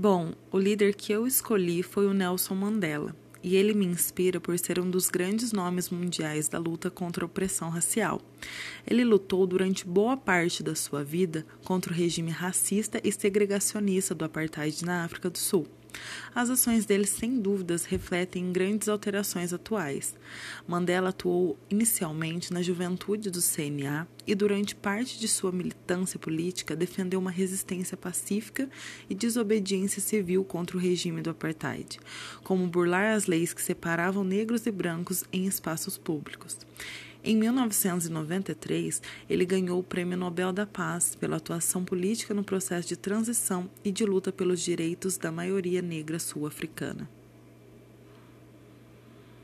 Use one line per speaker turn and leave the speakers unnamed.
Bom, o líder que eu escolhi foi o Nelson Mandela, e ele me inspira por ser um dos grandes nomes mundiais da luta contra a opressão racial. Ele lutou durante boa parte da sua vida contra o regime racista e segregacionista do apartheid na África do Sul. As ações dele, sem dúvidas, refletem grandes alterações atuais. Mandela atuou inicialmente na juventude do CNA e, durante parte de sua militância política, defendeu uma resistência pacífica e desobediência civil contra o regime do apartheid, como burlar as leis que separavam negros e brancos em espaços públicos. Em 1993, ele ganhou o Prêmio Nobel da Paz pela atuação política no processo de transição e de luta pelos direitos da maioria negra sul-africana.